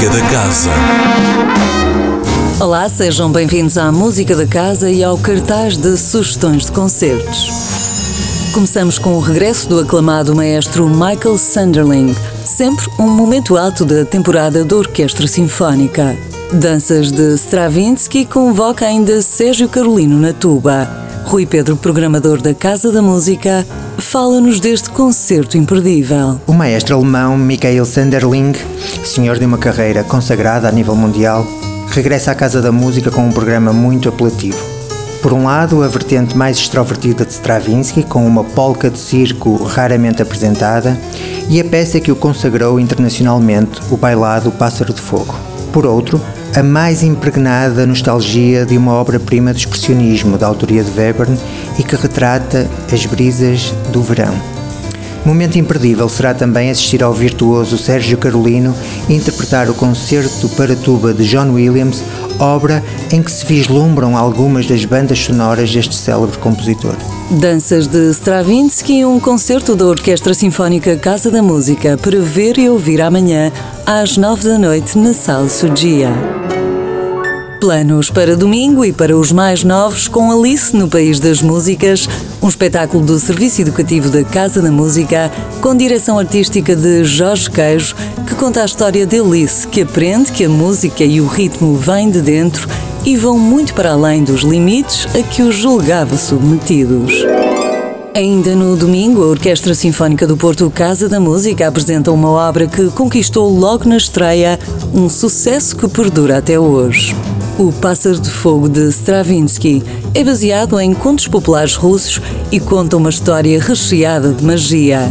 Música da Casa. Olá, sejam bem-vindos à Música da Casa e ao cartaz de sugestões de concertos. Começamos com o regresso do aclamado maestro Michael Sunderling, sempre um momento alto da temporada da Orquestra Sinfónica. Danças de Stravinsky convoca ainda Sérgio Carolino na tuba. Rui Pedro, programador da Casa da Música, fala-nos deste concerto imperdível. O maestro alemão Michael Sanderling, senhor de uma carreira consagrada a nível mundial, regressa à Casa da Música com um programa muito apelativo. Por um lado, a vertente mais extrovertida de Stravinsky, com uma polca de circo raramente apresentada, e a peça que o consagrou internacionalmente, o bailado Pássaro de Fogo. Por outro, a mais impregnada nostalgia de uma obra-prima de expressionismo da autoria de Webern e que retrata as brisas do verão. Momento imperdível será também assistir ao virtuoso Sérgio Carolino interpretar o concerto para tuba de John Williams, obra em que se vislumbram algumas das bandas sonoras deste célebre compositor. Danças de Stravinsky, um concerto da Orquestra Sinfónica Casa da Música para ver e ouvir amanhã às nove da noite na Sala Sugia. Planos para domingo e para os mais novos com Alice no País das Músicas, um espetáculo do Serviço Educativo da Casa da Música, com direção artística de Jorge Queijo, que conta a história de Alice, que aprende que a música e o ritmo vêm de dentro e vão muito para além dos limites a que os julgava submetidos. Ainda no domingo, a Orquestra Sinfónica do Porto Casa da Música apresenta uma obra que conquistou logo na estreia um sucesso que perdura até hoje. O Pássaro de Fogo de Stravinsky é baseado em contos populares russos e conta uma história recheada de magia.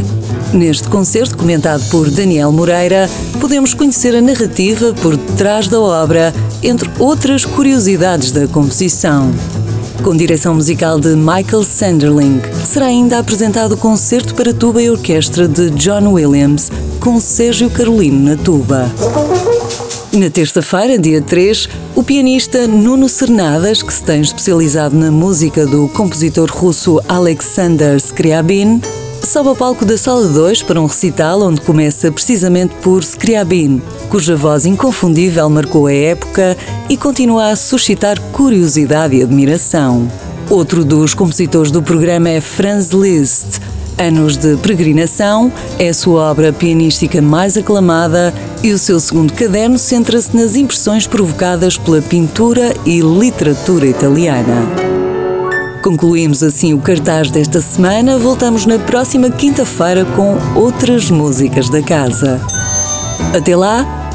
Neste concerto, comentado por Daniel Moreira, podemos conhecer a narrativa por detrás da obra, entre outras curiosidades da composição. Com direção musical de Michael Sanderling, será ainda apresentado o concerto para tuba e orquestra de John Williams, com Sérgio Carolino na tuba. Na terça-feira, dia 3, o pianista Nuno Cernadas, que se tem especializado na música do compositor russo Alexander Scriabin, sobe ao palco da Sala 2 para um recital onde começa precisamente por Scriabin, cuja voz inconfundível marcou a época e continua a suscitar curiosidade e admiração. Outro dos compositores do programa é Franz Liszt. Anos de Peregrinação é a sua obra pianística mais aclamada e o seu segundo caderno centra-se nas impressões provocadas pela pintura e literatura italiana. Concluímos assim o cartaz desta semana. Voltamos na próxima quinta-feira com outras músicas da casa. Até lá,